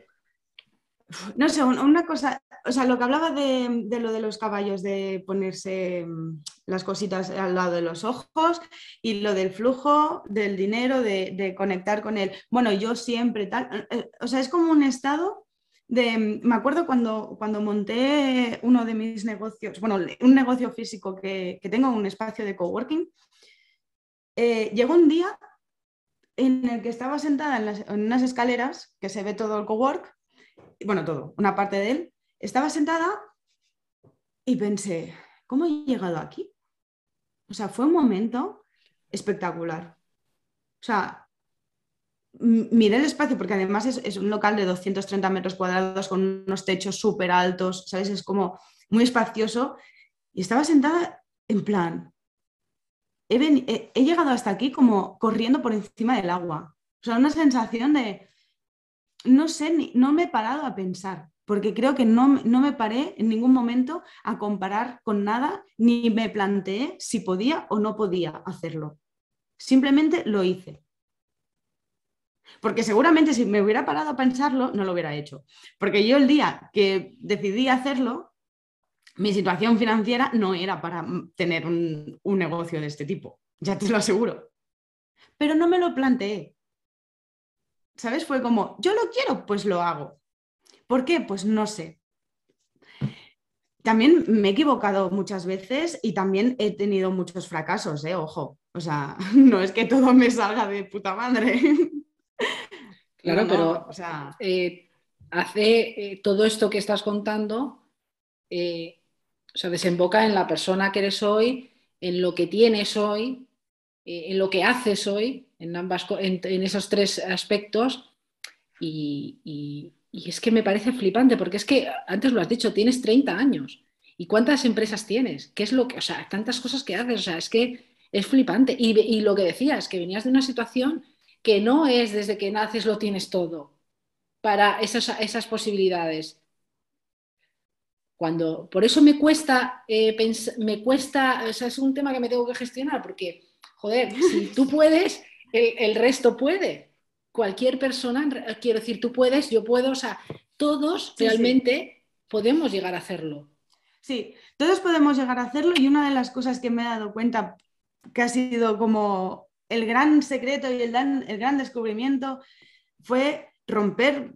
no sé, una cosa, o sea, lo que hablaba de, lo de los caballos, de ponerse mm, las cositas al lado de los ojos y lo del flujo del dinero, de, conectar con él. Bueno, yo siempre tal, o sea, es como un estado de, mm, me acuerdo cuando, cuando monté uno de mis negocios, bueno, un negocio físico que, tengo, un espacio de coworking, eh, llegó un día en el que estaba sentada en, unas escaleras, que se ve todo el cowork, bueno, todo, una parte de él, estaba sentada y pensé, ¿cómo he llegado aquí? O sea, fue un momento espectacular. O sea, miré el espacio, porque además es, un local de 230 metros cuadrados con unos techos súper altos, ¿sabes? Es como muy espacioso. Y estaba sentada en plan, he, llegado hasta aquí como corriendo por encima del agua. O sea, una sensación de, no sé, ni, no me he parado a pensar, porque creo que no, no, me paré en ningún momento a comparar con nada, ni me planteé si podía o no podía hacerlo. Simplemente lo hice. Porque seguramente si me hubiera parado a pensarlo, no lo hubiera hecho. Porque yo el día que decidí hacerlo, mi situación financiera no era para tener un, negocio de este tipo, ya te lo aseguro. Pero no me lo planteé. ¿Sabes? Fue como, yo lo quiero, pues lo hago. ¿Por qué? Pues no sé. También me he equivocado muchas veces y también he tenido muchos fracasos, ¿eh? Ojo. O sea, no es que todo me salga de puta madre. Claro, pero o sea... Eh, hace eh, todo esto que estás contando, eh, o sea, desemboca en la persona que eres hoy, en lo que tienes hoy, eh, en lo que haces hoy, en, ambas, en, esos tres aspectos. Y, es que me parece flipante, porque es que antes lo has dicho, tienes 30 años. ¿Y cuántas empresas tienes? ¿Qué es lo que, o sea, tantas cosas que haces? O sea, es que es flipante. Y, y lo que decías, que venías de una situación que no es desde que naces lo tienes todo para esas, esas posibilidades. Cuando, por eso me cuesta, eh, me cuesta, o sea, es un tema que me tengo que gestionar, porque, joder, si tú puedes, el, resto puede. Cualquier persona, quiero decir, tú puedes, yo puedo, o sea, todos realmente podemos llegar a hacerlo. Sí, todos podemos llegar a hacerlo y una de las cosas que me he dado cuenta que ha sido como el gran secreto y el el gran descubrimiento fue romper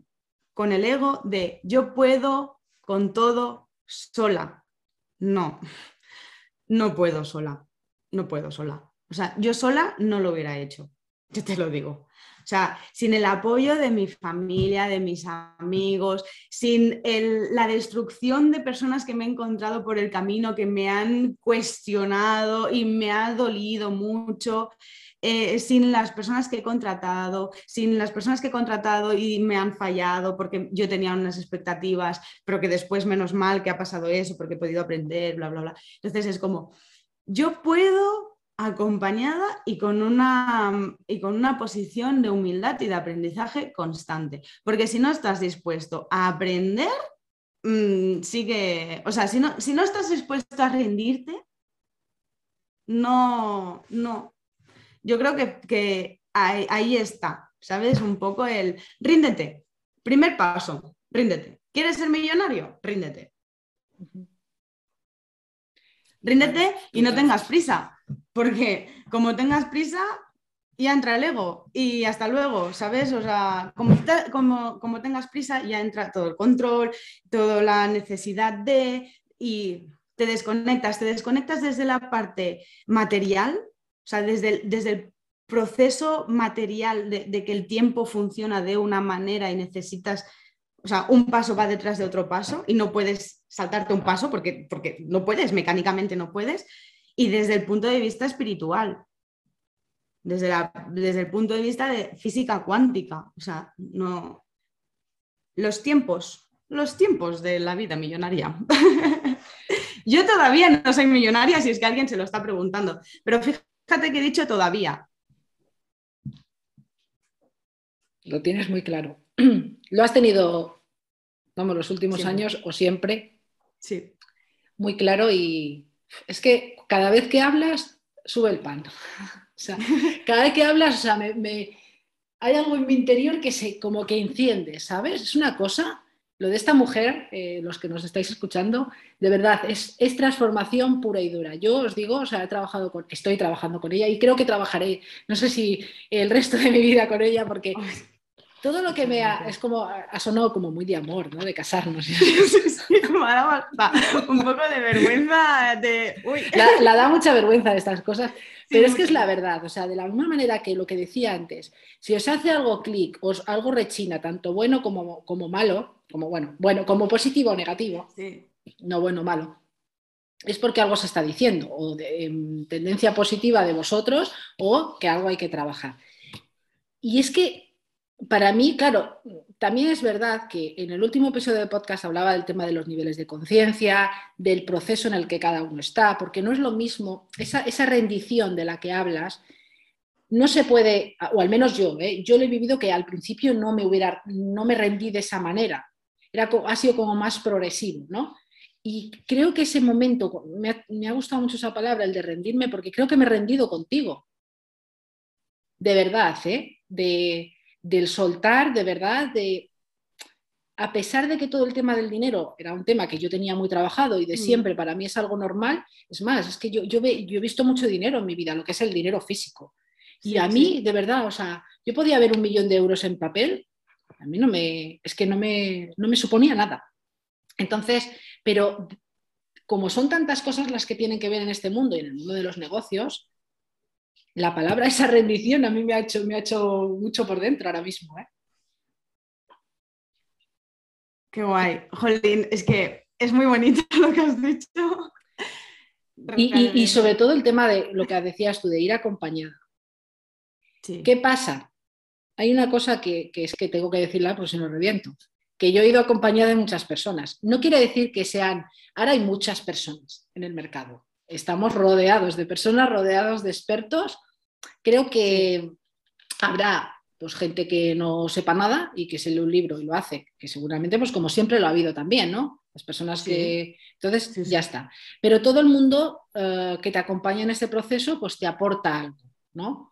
con el ego de yo puedo con todo sola. No, no puedo sola, no puedo sola. O sea, yo sola no lo hubiera hecho, yo te lo digo. O sea, sin el apoyo de mi familia, de mis amigos, sin la destrucción de personas que me he encontrado por el camino, que me han cuestionado y me ha dolido mucho, eh, sin las personas que he contratado, sin las personas que he contratado y me han fallado porque yo tenía unas expectativas, pero que después menos mal que ha pasado eso porque he podido aprender, bla, bla, bla. Entonces es como, yo puedo acompañada y con una, y con una posición de humildad y de aprendizaje constante, porque si no estás dispuesto a aprender, mm, sigue, o sea, si no, si no estás dispuesto a rendirte, no, no, yo creo que, ahí, está, ¿sabes? Un poco el ríndete. Primer paso, ríndete. ¿Quieres ser millonario? Ríndete. Ríndete y no tengas prisa, porque como tengas prisa, ya entra el ego y hasta luego, ¿sabes? O sea, como, como, como tengas prisa, ya entra todo el control, toda la necesidad de y te desconectas, te desconectas desde la parte material o sea, desde el, desde el proceso material de, que el tiempo funciona de una manera y necesitas, o sea, un paso va detrás de otro paso y no puedes saltarte un paso porque, porque no puedes, mecánicamente no puedes, y desde el punto de vista espiritual, desde, la, desde el punto de vista de física cuántica, o sea, no... Los tiempos, los tiempos de la vida millonaria. Yo todavía no soy millonaria si es que alguien se lo está preguntando, pero fíjate Fíjate que he dicho todavía. Lo tienes muy claro. Lo has tenido, vamos, los últimos años o siempre. Sí. Muy claro y es que cada vez que hablas, sube el pan. O sea, cada vez que hablas, o sea, me, hay algo en mi interior que se como que enciende, ¿sabes? Es una cosa lo de esta mujer, eh, los que nos estáis escuchando, de verdad, es, es, transformación pura y dura. Yo os digo, o sea, he trabajado con, estoy trabajando con ella y creo que trabajaré, no sé si el resto de mi vida con ella, porque todo lo que me ha, es como, ha sonado como muy de amor, ¿no? De casarnos. un poco de vergüenza, de... La, da mucha vergüenza de estas cosas, pero es que es la verdad, o sea, de la misma manera que lo que decía antes, si os hace algo clic, os algo rechina, tanto bueno como, como malo, como bueno, bueno, como positivo o negativo, no bueno o malo, es porque algo se está diciendo, o de em, tendencia positiva de vosotros, o que algo hay que trabajar. Y es que para mí, claro, también es verdad que en el último episodio de podcast hablaba del tema de los niveles de conciencia, del proceso en el que cada uno está, porque no es lo mismo, esa, rendición de la que hablas, no se puede, o al menos yo, ¿eh? yo lo he vivido que al principio no me hubiera, no me rendí de esa manera, Era, ha sido como más progresivo, ¿no? Y creo que ese momento, me ha, me ha gustado mucho esa palabra, el de rendirme, porque creo que me he rendido contigo, de verdad, ¿eh? De, del soltar, de verdad, de a pesar de que todo el tema del dinero era un tema que yo tenía muy trabajado y de mm. siempre para mí es algo normal, es más, es que yo, yo, he visto mucho dinero en mi vida, lo que es el dinero físico. Y a mí, de verdad, o sea, yo podía ver un millón de euros en papel, a mí no me, es que no me, no me suponía nada. Entonces, pero como son tantas cosas las que tienen que ver en este mundo y en el mundo de los negocios, la palabra esa rendición a mí me ha hecho, me ha hecho mucho por dentro ahora mismo. ¿eh? Qué guay. Jolín, es que es muy bonito lo que has dicho. Y, sobre todo el tema de lo que decías tú, de ir acompañada. ¿Qué pasa? Hay una cosa que, es que tengo que decirla porque si no reviento, que yo he ido acompañada de muchas personas. No quiere decir que sean, ahora hay muchas personas en el mercado. Estamos rodeados de personas, rodeados de expertos. Creo que habrá pues, gente que no sepa nada y que se lee un libro y lo hace, que seguramente, pues como siempre lo ha habido también, ¿no? Las personas que... Entonces, ya está. Pero todo el mundo eh, que te acompaña en este proceso, pues te aporta algo, ¿no?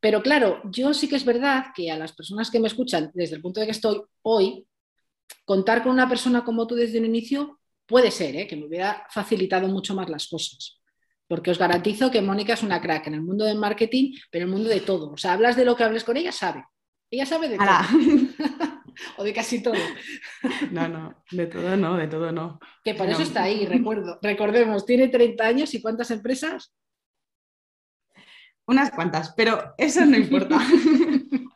Pero claro, yo sí que es verdad que a las personas que me escuchan, desde el punto de que estoy hoy, contar con una persona como tú desde un inicio puede ser, ¿eh? que me hubiera facilitado mucho más las cosas. Porque os garantizo que Mónica es una crack en el mundo del marketing, pero en el mundo de todo. O sea, hablas de lo que hables con ella, sabe. Ella sabe de todo. o de casi todo. No, no, de todo no, de todo no. Que por eso está ahí, recuerdo. Recordemos, tiene 30 años y ¿cuántas empresas? Unas cuantas, pero eso no importa.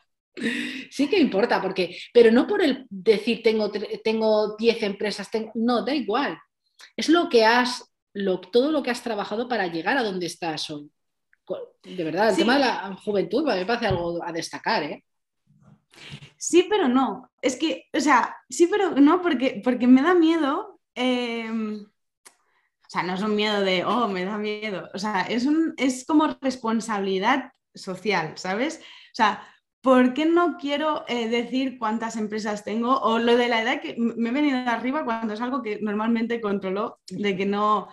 Sí que importa, porque, pero no por el decir tengo, tengo 10 empresas, no, da igual. Es lo que has, lo, todo lo que has trabajado para llegar a donde estás hoy. De verdad, el tema de la juventud me parece algo a destacar, ¿eh? Sí, pero no. Es que, o sea, sí, pero no, porque, porque me da miedo. Em, sea, no es un miedo de, oh, me da miedo. O sea, es, un, es como responsabilidad social, ¿sabes? O sea, ¿por qué no quiero eh, decir cuántas empresas tengo? O lo de la edad que me he venido arriba cuando es algo que normalmente controlo, de que no...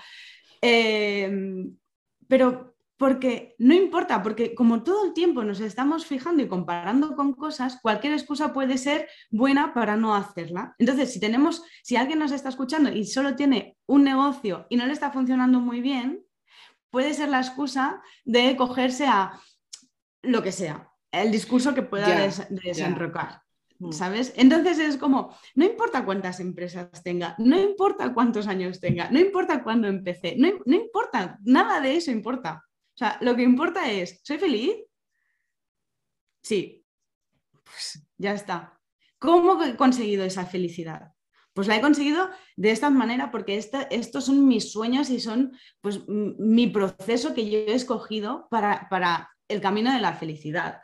Em, pero porque no importa, porque como todo el tiempo nos estamos fijando y comparando con cosas, cualquier excusa puede ser buena para no hacerla. Entonces, si tenemos, si alguien nos está escuchando y solo tiene un negocio y no le está funcionando muy bien, puede ser la excusa de cogerse a lo que sea, el discurso que pueda desenrocar. Mm. ¿Sabes? Entonces es como, no importa cuántas empresas tenga, no importa cuántos años tenga, no importa cuándo empecé, no, importa, nada de eso importa. Lo que importa es, ¿soy feliz? Sí. Pues ya está. ¿Cómo he conseguido esa felicidad? Pues la he conseguido de esta manera porque estos son mis sueños y son pues, mi proceso que yo he escogido para, para el camino de la felicidad.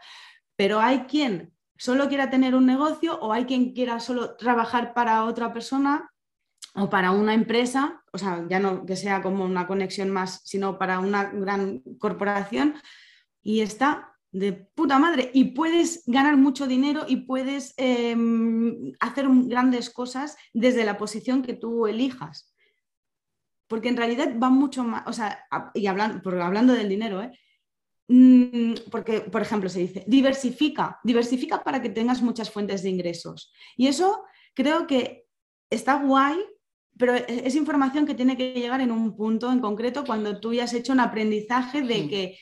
Pero hay quien solo quiera tener un negocio o hay quien quiera solo trabajar para otra persona o para una empresa, o sea, ya no que sea como una conexión más, sino para una gran corporación y está de puta madre y puedes ganar mucho dinero y puedes em, hacer grandes cosas desde la posición que tú elijas. Porque en realidad va mucho más, o sea, y hablando, hablando del dinero, ¿eh? Mm, porque, por ejemplo, se dice, diversifica, diversifica para que tengas muchas fuentes de ingresos. Y eso creo que está guay, pero e-, es información que tiene que llegar en un punto en concreto cuando tú ya has hecho un aprendizaje de que,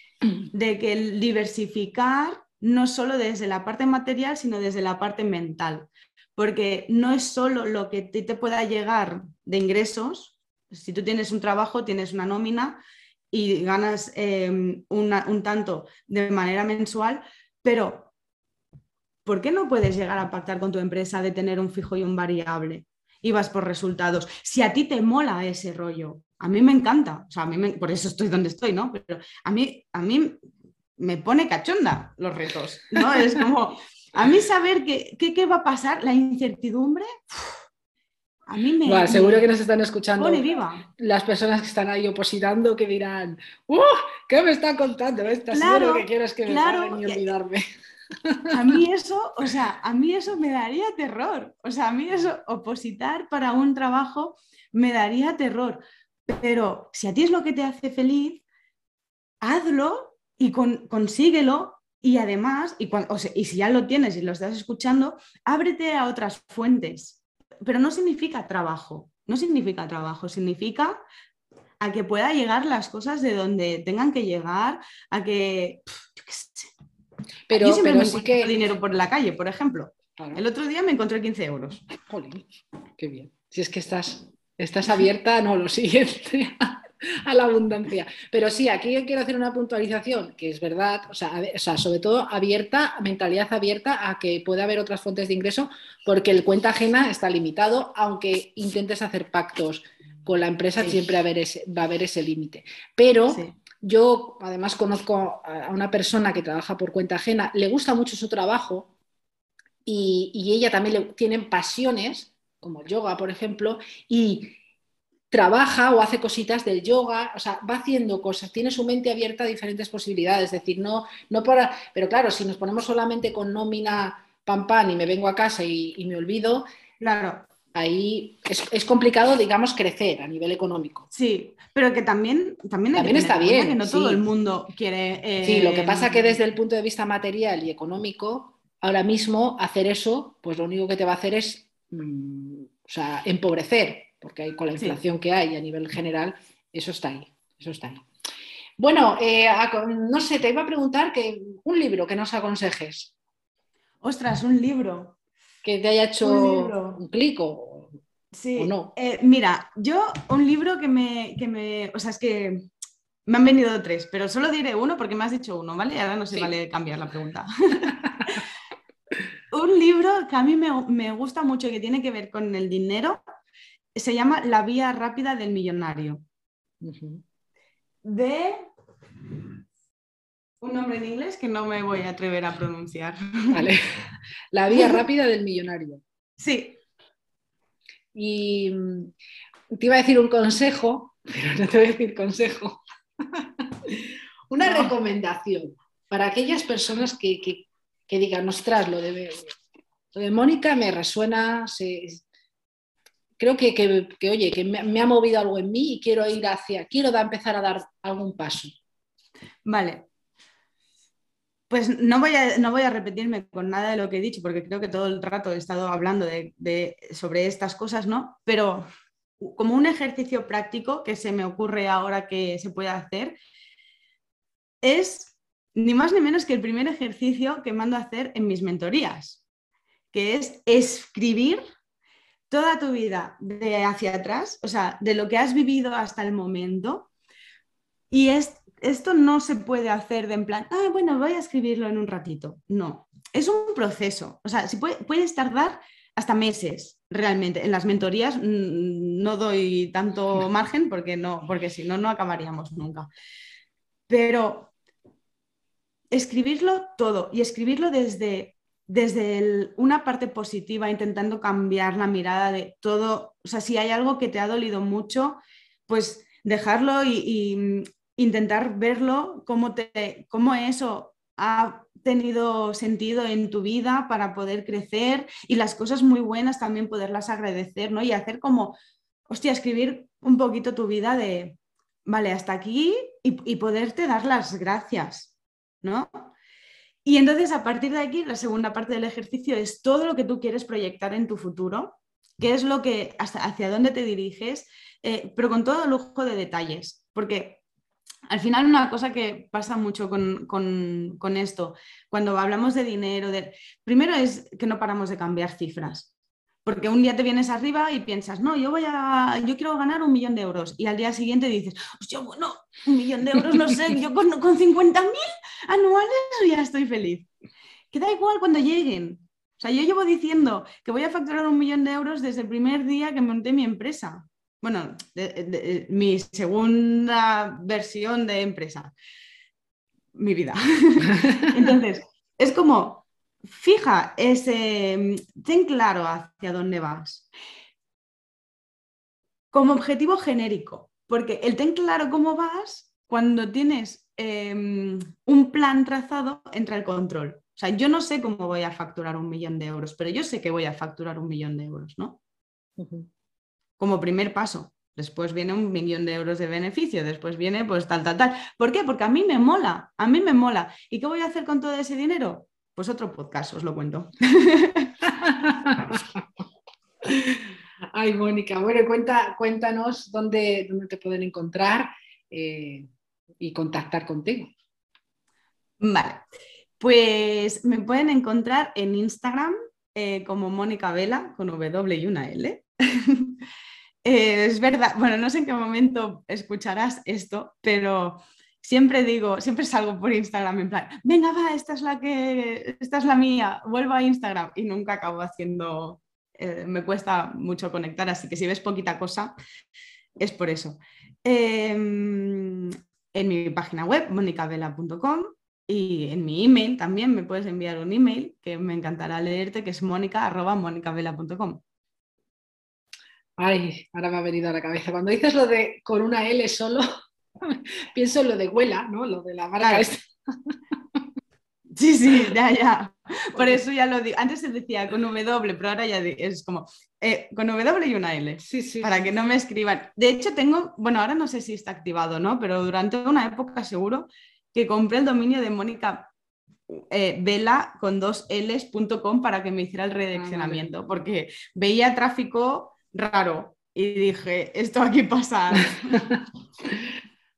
de que diversificar no solo desde la parte material, sino desde la parte mental. Porque no es solo lo que te, te pueda llegar de ingresos, si tú tienes un trabajo, tienes una nómina, y ganas em, un tanto de manera mensual, pero ¿por qué no puedes llegar a pactar con tu empresa de tener un fijo y un variable? Y vas por resultados. Si a ti te mola ese rollo, a mí me encanta, o sea, a mí por eso estoy donde estoy, ¿no? Pero a mí, a mí me pone cachonda los retos, ¿no? Es como, a mí saber qué, qué, va a pasar, la incertidumbre, a mí me. seguro que nos están escuchando las personas que están ahí opositando que dirán: ¡Uh! ¿Qué me está contando esta? Claro, que quieres que me claro, y olvidarme. A mí eso, o sea, a mí eso me daría terror. O sea, a mí eso, opositar para un trabajo me daría terror. Pero si a ti es lo que te hace feliz, hazlo y consíguelo. Y además, y, y si ya lo tienes y lo estás escuchando, ábrete a otras fuentes pero no significa trabajo, no significa trabajo, significa a que pueda llegar las cosas de donde tengan que llegar, a que... Pero, yo pero sí que... dinero por la calle, por ejemplo. El otro día me encontré 15 euros. Jolín, qué bien. Si es que estás, estás abierta, no, lo siguiente. a la abundancia. Pero sí, aquí quiero hacer una puntualización, que es verdad, o sea, sobre todo abierta, mentalidad abierta a que pueda haber otras fuentes de ingreso, porque el cuenta ajena está limitado, aunque intentes hacer pactos con la empresa, siempre va a haber ese, límite. Pero yo además conozco a una persona que trabaja por cuenta ajena, le gusta mucho su trabajo y, y ella también le, tiene pasiones, como el yoga, por ejemplo, y trabaja o hace cositas del yoga, o sea, va haciendo cosas, tiene su mente abierta a diferentes posibilidades, es decir, no, no para, pero claro, si nos ponemos solamente con nómina pam pam y me vengo a casa y, me olvido, claro, ahí es, complicado, digamos, crecer a nivel económico. Sí, pero que también, también, está bien, que no todo el mundo quiere. Sí, lo que pasa que desde el punto de vista material y económico, ahora mismo hacer eso, pues lo único que te va a hacer es, mm, o sea, empobrecer porque hay, con la inflación que hay a nivel general, eso está ahí, eso está ahí. Bueno, eh, no sé, te iba a preguntar que un libro que nos aconsejes. Ostras, un libro. Que te haya hecho un, clic o, no. Eh, mira, yo un libro que me, que me, o sea, es que me han venido tres, pero solo diré uno porque me has dicho uno, ¿vale? Ahora no se vale cambiar la pregunta. un libro que a mí me, me, gusta mucho que tiene que ver con el dinero se llama La vía rápida del millonario. De un nombre en inglés que no me voy a atrever a pronunciar. Vale. La vía rápida del millonario. Sí. Y mm, te iba a decir un consejo, pero no te voy a decir consejo. Una recomendación para aquellas personas que, digan, ostras, lo de, lo de Mónica me resuena, se, creo que, oye, que me, ha movido algo en mí y quiero ir hacia, quiero empezar a dar algún paso. Vale. Pues no voy, a, no voy a repetirme con nada de lo que he dicho, porque creo que todo el rato he estado hablando de, sobre estas cosas, ¿no? Pero como un ejercicio práctico que se me ocurre ahora que se puede hacer, es ni más ni menos que el primer ejercicio que mando a hacer en mis mentorías, que es escribir toda tu vida de hacia atrás, o sea, de lo que has vivido hasta el momento. Y es, esto no se puede hacer de en plan, ah, bueno, voy a escribirlo en un ratito. No, es un proceso. O sea, si puede, puedes tardar hasta meses realmente. En las mentorías mm, no doy tanto margen porque, no, porque si no, no acabaríamos nunca. Pero escribirlo todo y escribirlo desde desde una parte positiva, intentando cambiar la mirada de todo, o sea, si hay algo que te ha dolido mucho, pues dejarlo y, intentar verlo, cómo, te, cómo eso ha tenido sentido en tu vida para poder crecer y las cosas muy buenas también poderlas agradecer, ¿no? Y hacer como, hostia, escribir un poquito tu vida de, vale, hasta aquí y, poderte dar las gracias, ¿no? Y entonces a partir de aquí, la segunda parte del ejercicio es todo lo que tú quieres proyectar en tu futuro, qué es lo que, hacia dónde te diriges, eh, pero con todo lujo de detalles, porque al final una cosa que pasa mucho con, esto, cuando hablamos de dinero, primero es que no paramos de cambiar cifras. Porque un día te vienes arriba y piensas, no, yo voy a, yo quiero ganar un millón de euros. Y al día siguiente dices, hostia, bueno, un millón de euros, no sé, yo con, con 50 mil anuales ya estoy feliz. Que da igual cuando lleguen. O sea, yo llevo diciendo que voy a facturar un millón de euros desde el primer día que monté mi empresa. Bueno, mi segunda versión de empresa. Mi vida. Entonces, es como, fija ese, ten claro hacia dónde vas. Como objetivo genérico, porque el ten claro cómo vas, cuando tienes em, un plan trazado, entra el control. O sea, yo no sé cómo voy a facturar un millón de euros, pero yo sé que voy a facturar un millón de euros, ¿no? Como primer paso. Después viene un millón de euros de beneficio, después viene pues tal, tal, tal. ¿Por qué? Porque a mí me mola, a mí me mola. ¿Y qué voy a hacer con todo ese dinero? Pues otro podcast, os lo cuento. Ay, Mónica, bueno, cuenta, cuéntanos dónde, dónde te pueden encontrar eh, y contactar contigo. Vale, pues me pueden encontrar en Instagram eh, como Mónica Vela con W y una L. eh, es verdad, bueno, no sé en qué momento escucharás esto, pero siempre digo, siempre salgo por Instagram en plan, venga, va, esta es la que, esta es la mía, vuelvo a Instagram y nunca acabo haciendo, eh, me cuesta mucho conectar, así que si ves poquita cosa, es por eso. Em, en mi página web, monicavela.com, y en mi email también me puedes enviar un email que me encantará leerte, que es monica.monicavela.com. Ay, ahora me ha venido a la cabeza. Cuando dices lo de con una L solo, pienso en lo de huela, ¿no? Lo de la marca Sí, sí, ya, ya. Por eso ya lo digo. Antes se decía con W, pero ahora ya es como eh, con W y una L. Sí, sí. Para que no me escriban. De hecho, tengo, bueno, ahora no sé si está activado, ¿no? Pero durante una época seguro que compré el dominio de Mónica eh, vela con dos L's.com para que me hiciera el redireccionamiento, ah, porque veía tráfico raro y dije, esto aquí pasa.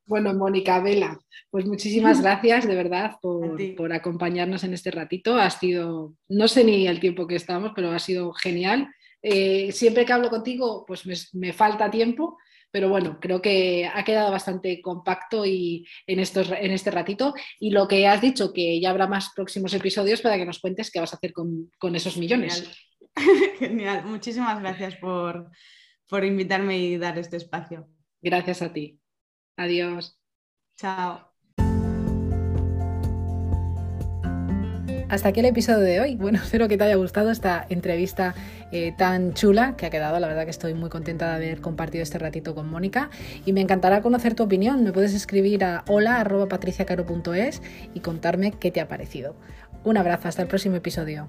bueno, Mónica Vela, pues muchísimas gracias de verdad por, acompañarnos en este ratito. Ha sido, no sé ni el tiempo que estamos, pero ha sido genial. Eh, siempre que hablo contigo, pues me falta tiempo, pero bueno, creo que ha quedado bastante compacto y en, estos, en este ratito. Y lo que has dicho, que ya habrá más próximos episodios para que nos cuentes qué vas a hacer con, esos millones. Genial. muchísimas gracias por, por invitarme y dar este espacio. Gracias a ti. Adiós. Chao. hasta aquí el episodio de hoy. Bueno, espero que te haya gustado esta entrevista eh, tan chula que ha quedado. La verdad que estoy muy contenta de haber compartido este ratito con Mónica y me encantará conocer tu opinión. Me puedes escribir a hola.patriciacaro.es y contarme qué te ha parecido. Un abrazo, hasta el próximo episodio.